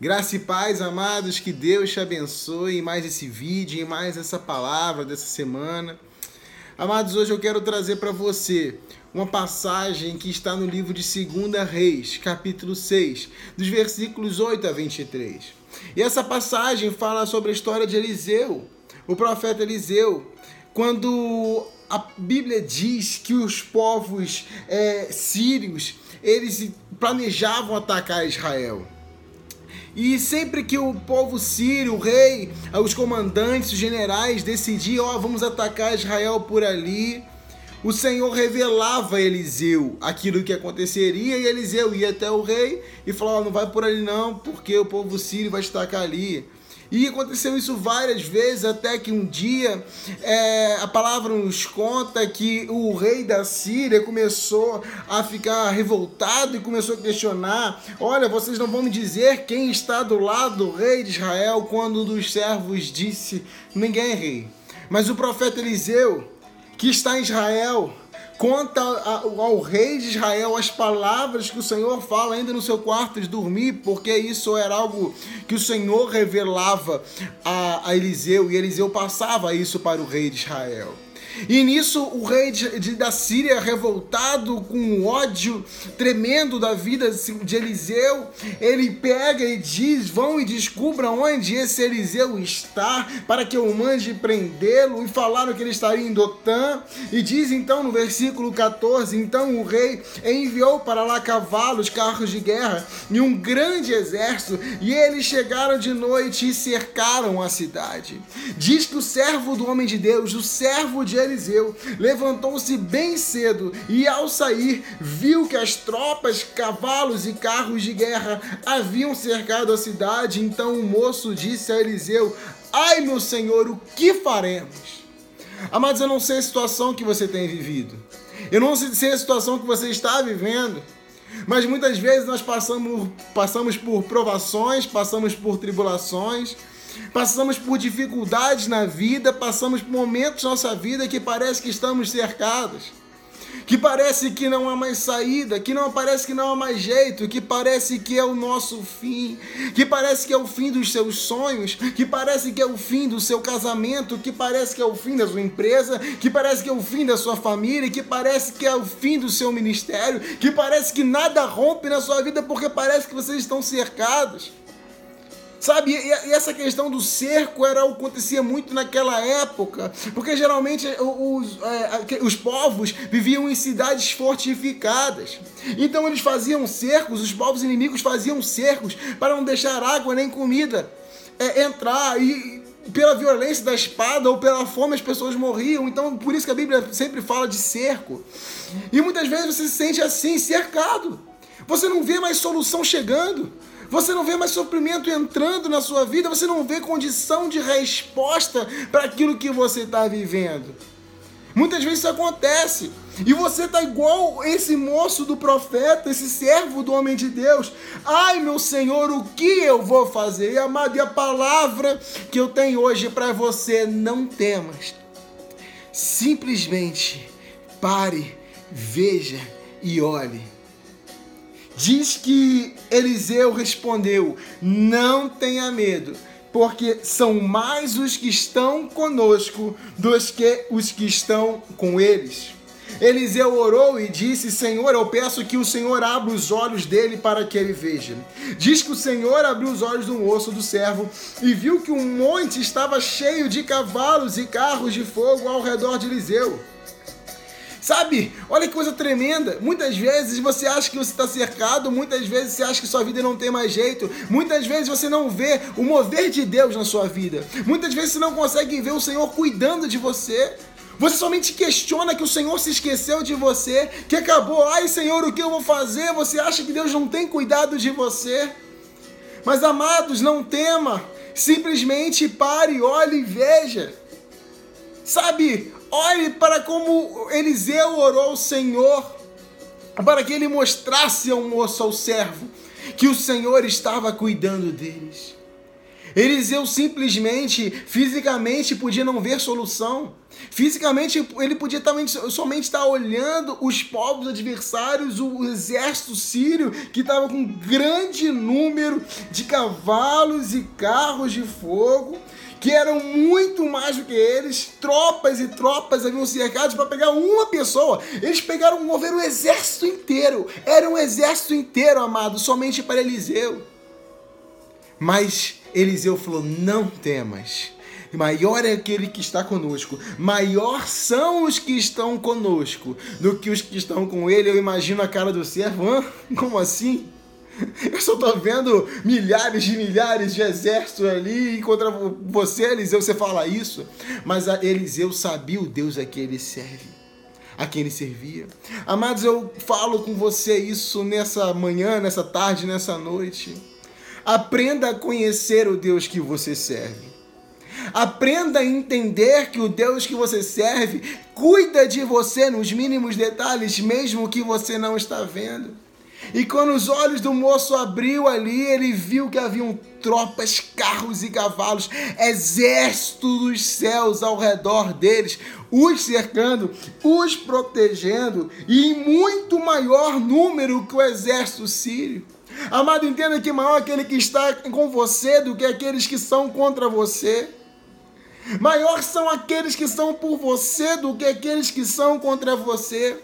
Graça e paz, amados, que Deus te abençoe em mais esse vídeo, em mais essa palavra dessa semana. Amados, hoje eu quero trazer para você uma passagem que está no livro de 2 Reis, capítulo 6, dos versículos 8 a 23. E essa passagem fala sobre a história de Eliseu, o profeta Eliseu, quando a Bíblia diz que os povos é, sírios eles planejavam atacar Israel. E sempre que o povo sírio, o rei, os comandantes, os generais decidiam, ó, oh, vamos atacar Israel por ali, o Senhor revelava a Eliseu aquilo que aconteceria e Eliseu ia até o rei e falava, oh, não vai por ali não, porque o povo sírio vai atacar ali. E aconteceu isso várias vezes, até que um dia é, a palavra nos conta que o rei da Síria começou a ficar revoltado e começou a questionar: Olha, vocês não vão me dizer quem está do lado do rei de Israel quando um dos servos disse: Ninguém é rei. Mas o profeta Eliseu, que está em Israel, conta ao rei de Israel as palavras que o Senhor fala ainda no seu quarto de dormir, porque isso era algo que o Senhor revelava a, Eliseu e Eliseu passava isso para o rei de Israel. E nisso o rei de, de, da Síria, revoltado com ódio tremendo da vida de Eliseu, ele pega e diz: Vão e descubram onde esse Eliseu está, para que eu mande prendê-lo. E falaram que ele estaria em Dotã. E diz então no versículo 14: Então o rei enviou para lá cavalos, carros de guerra e um grande exército, e eles chegaram de noite e cercaram a cidade. Diz que o servo do homem de Deus, o servo de Eliseu levantou-se bem cedo e, ao sair, viu que as tropas, cavalos e carros de guerra haviam cercado a cidade. Então o moço disse a Eliseu: Ai, meu senhor, o que faremos? Amados, eu não sei a situação que você tem vivido. Eu não sei a situação que você está vivendo. Mas muitas vezes nós passamos, passamos por provações, passamos por tribulações, Passamos por dificuldades na vida, passamos por momentos na nossa vida que parece que estamos cercados, que parece que não há mais saída, que não parece que não há mais jeito, que parece que é o nosso fim, que parece que é o fim dos seus sonhos, que parece que é o fim do seu casamento, que parece que é o fim da sua empresa, que parece que é o fim da sua família, que parece que é o fim do seu ministério, que parece que nada rompe na sua vida porque parece que vocês estão cercados. Sabe, e, e essa questão do cerco era acontecia muito naquela época, porque geralmente os, é, os povos viviam em cidades fortificadas. Então eles faziam cercos, os povos inimigos faziam cercos para não deixar água nem comida é, entrar e pela violência da espada ou pela fome as pessoas morriam. Então, por isso que a Bíblia sempre fala de cerco. E muitas vezes você se sente assim, cercado. Você não vê mais solução chegando. Você não vê mais sofrimento entrando na sua vida, você não vê condição de resposta para aquilo que você está vivendo. Muitas vezes isso acontece. E você tá igual esse moço do profeta, esse servo do homem de Deus. Ai, meu Senhor, o que eu vou fazer? E amado, e a palavra que eu tenho hoje para você, não temas. Simplesmente pare, veja e olhe Diz que Eliseu respondeu: Não tenha medo, porque são mais os que estão conosco dos que os que estão com eles. Eliseu orou e disse: Senhor, eu peço que o Senhor abra os olhos dele para que ele veja. Diz que o Senhor abriu os olhos do moço, do servo, e viu que um monte estava cheio de cavalos e carros de fogo ao redor de Eliseu. Sabe? Olha que coisa tremenda. Muitas vezes você acha que você está cercado, muitas vezes você acha que sua vida não tem mais jeito, muitas vezes você não vê o mover de Deus na sua vida, muitas vezes você não consegue ver o Senhor cuidando de você. Você somente questiona que o Senhor se esqueceu de você, que acabou, ai Senhor, o que eu vou fazer? Você acha que Deus não tem cuidado de você? Mas amados, não tema, simplesmente pare, olhe e veja. Sabe, Olhe para como Eliseu orou ao Senhor, para que ele mostrasse ao moço, ao servo, que o Senhor estava cuidando deles. Eliseu simplesmente, fisicamente, podia não ver solução. Fisicamente, ele podia também, somente estar olhando os povos adversários, o exército sírio, que estava com um grande número de cavalos e carros de fogo, que eram muito mais do que eles. Tropas e tropas haviam cercado para pegar uma pessoa. Eles pegaram, moveram o exército inteiro. Era um exército inteiro, amado, somente para Eliseu. Mas Eliseu falou: Não temas. Maior é aquele que está conosco. Maior são os que estão conosco do que os que estão com ele. Eu imagino a cara do servo. Hã? Como assim? Eu só tô vendo milhares de milhares de exércitos ali contra você, Eliseu, você fala isso. Mas Eliseu sabia o Deus a quem ele serve, a quem ele servia. Amados, eu falo com você isso nessa manhã, nessa tarde, nessa noite. Aprenda a conhecer o Deus que você serve. Aprenda a entender que o Deus que você serve cuida de você nos mínimos detalhes, mesmo que você não está vendo. E quando os olhos do moço abriu ali, ele viu que haviam tropas, carros e cavalos, exército dos céus ao redor deles, os cercando, os protegendo, e em muito maior número que o exército sírio. Amado, entenda que maior aquele que está com você do que aqueles que são contra você. Maior são aqueles que são por você do que aqueles que são contra você.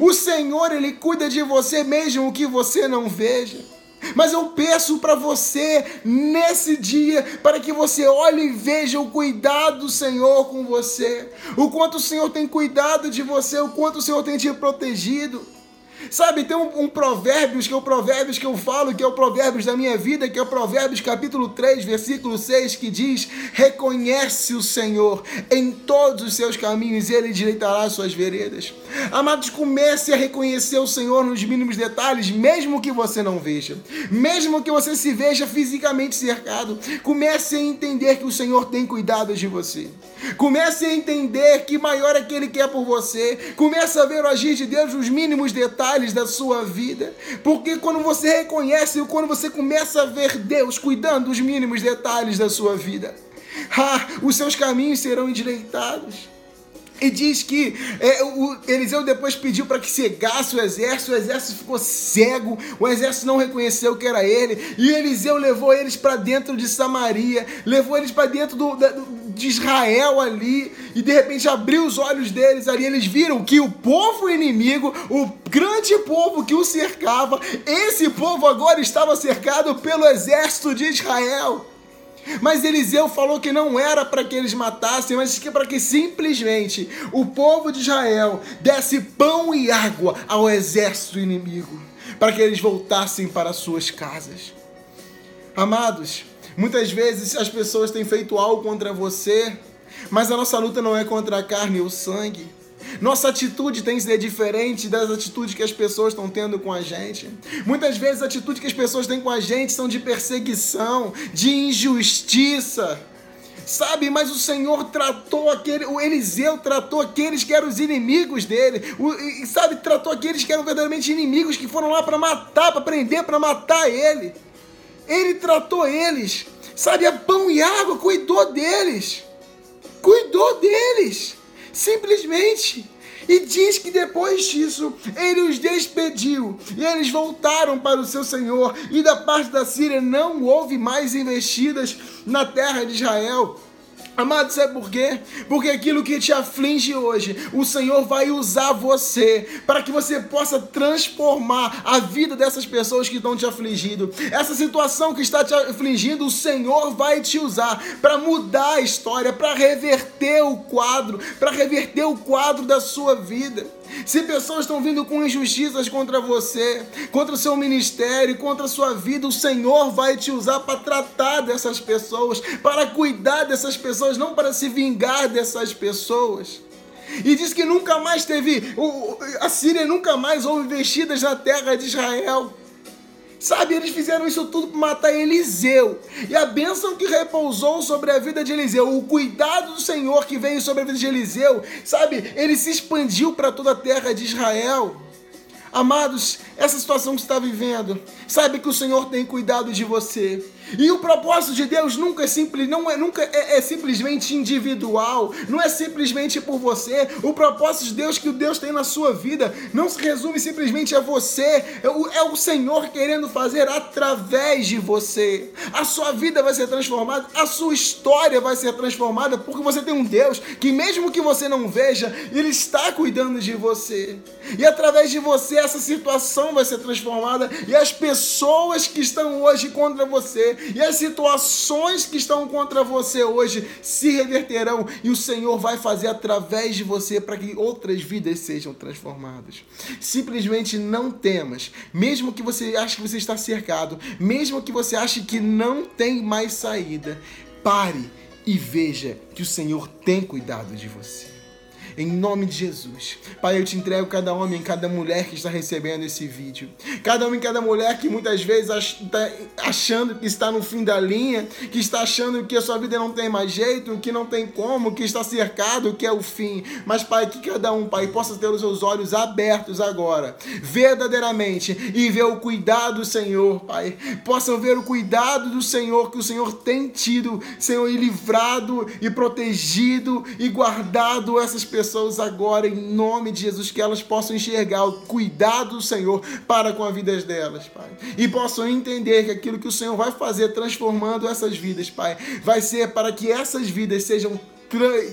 O Senhor, Ele cuida de você mesmo que você não veja. Mas eu peço para você nesse dia, para que você olhe e veja o cuidado do Senhor com você, o quanto o Senhor tem cuidado de você, o quanto o Senhor tem te protegido. Sabe, tem um, um, provérbios, que é o provérbios que eu falo, que é o provérbios da minha vida, que é o provérbios capítulo 3, versículo 6, que diz, reconhece o Senhor em todos os seus caminhos e Ele direitará as suas veredas. Amados, comece a reconhecer o Senhor nos mínimos detalhes, mesmo que você não veja, mesmo que você se veja fisicamente cercado, comece a entender que o Senhor tem cuidado de você. Comece a entender que maior é que é por você. Comece a ver o agir de Deus nos mínimos detalhes da sua vida. Porque quando você reconhece, quando você começa a ver Deus cuidando dos mínimos detalhes da sua vida, ah, os seus caminhos serão endireitados. E diz que é, o Eliseu depois pediu para que cegasse o exército, o exército ficou cego, o exército não reconheceu que era ele, e Eliseu levou eles para dentro de Samaria, levou eles para dentro do, do, de Israel ali, e de repente abriu os olhos deles ali, eles viram que o povo inimigo, o grande povo que o cercava, esse povo agora estava cercado pelo exército de Israel. Mas Eliseu falou que não era para que eles matassem, mas que para que simplesmente o povo de Israel desse pão e água ao exército inimigo, para que eles voltassem para suas casas. Amados, muitas vezes as pessoas têm feito algo contra você, mas a nossa luta não é contra a carne e o sangue. Nossa atitude tem que ser diferente das atitudes que as pessoas estão tendo com a gente. Muitas vezes a atitude que as pessoas têm com a gente são de perseguição, de injustiça. Sabe, mas o Senhor tratou aquele, o Eliseu tratou aqueles que eram os inimigos dele, o, e, sabe, tratou aqueles que eram verdadeiramente inimigos, que foram lá para matar, para prender, para matar ele. Ele tratou eles, sabe, a pão e água, cuidou deles, cuidou deles. Simplesmente. E diz que depois disso ele os despediu e eles voltaram para o seu senhor. E da parte da Síria não houve mais investidas na terra de Israel. Amado, sabe por quê? Porque aquilo que te aflige hoje, o Senhor vai usar você para que você possa transformar a vida dessas pessoas que estão te afligindo. Essa situação que está te afligindo, o Senhor vai te usar para mudar a história, para reverter o quadro, para reverter o quadro da sua vida. Se pessoas estão vindo com injustiças contra você, contra o seu ministério, contra a sua vida, o Senhor vai te usar para tratar dessas pessoas, para cuidar dessas pessoas, não para se vingar dessas pessoas. E diz que nunca mais teve, a Síria nunca mais houve vestidas na terra de Israel. Sabe, eles fizeram isso tudo para matar Eliseu. E a bênção que repousou sobre a vida de Eliseu, o cuidado do Senhor que veio sobre a vida de Eliseu, sabe, ele se expandiu para toda a terra de Israel. Amados, essa situação que você está vivendo. Saiba que o Senhor tem cuidado de você. E o propósito de Deus nunca é simples, não é nunca é, é, simplesmente individual, não é simplesmente por você. O propósito de Deus que o Deus tem na sua vida não se resume simplesmente a você. É o, é o Senhor querendo fazer através de você. A sua vida vai ser transformada, a sua história vai ser transformada, porque você tem um Deus que mesmo que você não veja, ele está cuidando de você. E através de você essa vai ser transformada e as pessoas que estão hoje contra você e as situações que estão contra você hoje se reverterão e o Senhor vai fazer através de você para que outras vidas sejam transformadas. Simplesmente não temas, mesmo que você ache que você está cercado, mesmo que você ache que não tem mais saída, pare e veja que o Senhor tem cuidado de você em nome de Jesus. Pai, eu te entrego cada homem, cada mulher que está recebendo esse vídeo. Cada homem, cada mulher que muitas vezes está achando que está no fim da linha, que está achando que a sua vida não tem mais jeito, que não tem como, que está cercado, que é o fim. Mas, Pai, que cada um, Pai, possa ter os seus olhos abertos agora, verdadeiramente, e ver o cuidado do Senhor, Pai. Possam ver o cuidado do Senhor que o Senhor tem tido, Senhor, e livrado e protegido e guardado essas pessoas pessoas agora, em nome de Jesus, que elas possam enxergar o cuidado do Senhor para com a vida delas, Pai. E possam entender que aquilo que o Senhor vai fazer transformando essas vidas, Pai, vai ser para que essas vidas sejam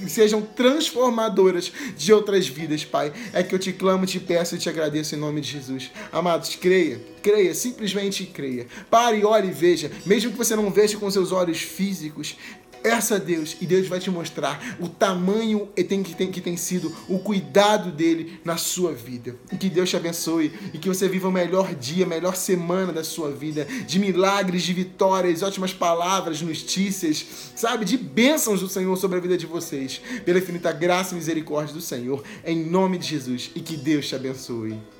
sejam transformadoras de outras vidas, Pai. É que eu te clamo, te peço e te agradeço em nome de Jesus. Amados, creia, creia, simplesmente creia. Pare, olhe e veja, mesmo que você não veja com seus olhos físicos, essa Deus e Deus vai te mostrar o tamanho que tem, que, tem, que tem sido o cuidado dele na sua vida. E que Deus te abençoe e que você viva o melhor dia, a melhor semana da sua vida, de milagres, de vitórias, ótimas palavras, notícias, sabe, de bênçãos do Senhor sobre a vida de vocês, pela infinita graça e misericórdia do Senhor, em nome de Jesus e que Deus te abençoe.